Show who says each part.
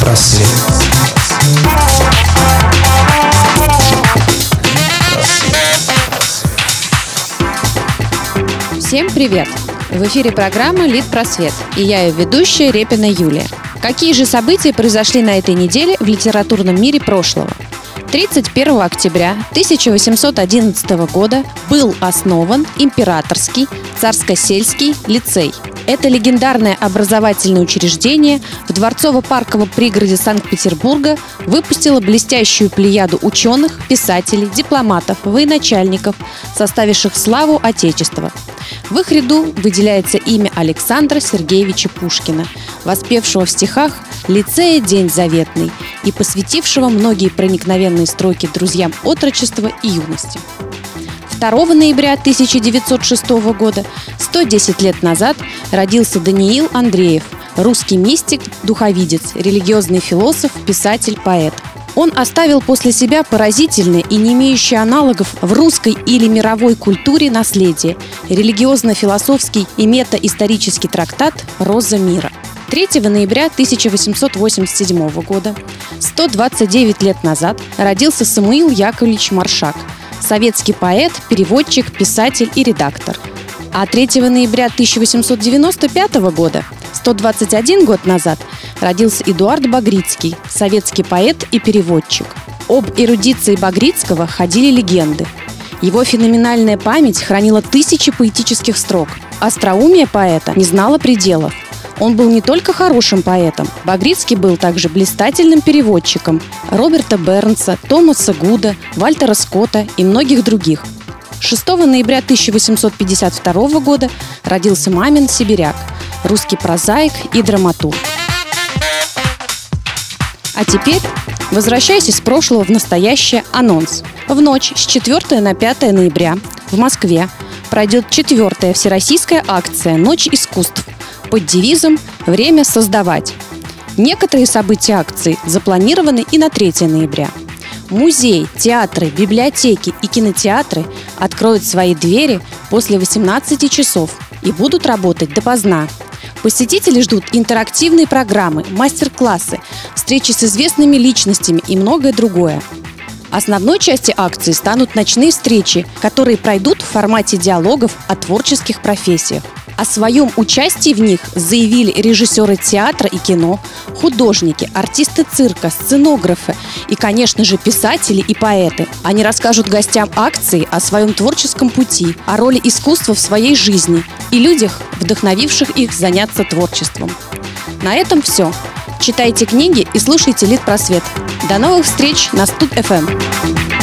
Speaker 1: просвет. Всем привет! В эфире программа «Лид Просвет» и я ее ведущая Репина Юлия. Какие же события произошли на этой неделе в литературном мире прошлого? 31 октября 1811 года был основан Императорский царско-сельский лицей – это легендарное образовательное учреждение в Дворцово-парковом пригороде Санкт-Петербурга выпустило блестящую плеяду ученых, писателей, дипломатов, военачальников, составивших славу Отечества. В их ряду выделяется имя Александра Сергеевича Пушкина, воспевшего в стихах «Лицея день заветный» и посвятившего многие проникновенные строки друзьям отрочества и юности. 2 ноября 1906 года, 110 лет назад, родился Даниил Андреев, русский мистик, духовидец, религиозный философ, писатель, поэт. Он оставил после себя поразительное и не имеющее аналогов в русской или мировой культуре наследие – религиозно-философский и метаисторический трактат «Роза мира». 3 ноября 1887 года, 129 лет назад, родился Самуил Яковлевич Маршак – советский поэт, переводчик, писатель и редактор. А 3 ноября 1895 года, 121 год назад, родился Эдуард Багрицкий, советский поэт и переводчик. Об эрудиции Багрицкого ходили легенды. Его феноменальная память хранила тысячи поэтических строк. Остроумие поэта не знало пределов. Он был не только хорошим поэтом. Багрицкий был также блистательным переводчиком Роберта Бернса, Томаса Гуда, Вальтера Скотта и многих других. 6 ноября 1852 года родился Мамин Сибиряк, русский прозаик и драматург. А теперь возвращаясь из прошлого в настоящее анонс. В ночь с 4 на 5 ноября в Москве пройдет четвертая всероссийская акция «Ночь искусств», под девизом «Время создавать». Некоторые события акции запланированы и на 3 ноября. Музей, театры, библиотеки и кинотеатры откроют свои двери после 18 часов и будут работать допоздна. Посетители ждут интерактивные программы, мастер-классы, встречи с известными личностями и многое другое. Основной частью акции станут ночные встречи, которые пройдут в формате диалогов о творческих профессиях. О своем участии в них заявили режиссеры театра и кино, художники, артисты цирка, сценографы и, конечно же, писатели и поэты. Они расскажут гостям акции о своем творческом пути, о роли искусства в своей жизни и людях, вдохновивших их заняться творчеством. На этом все. Читайте книги и слушайте Лид Просвет. До новых встреч на Студ FM.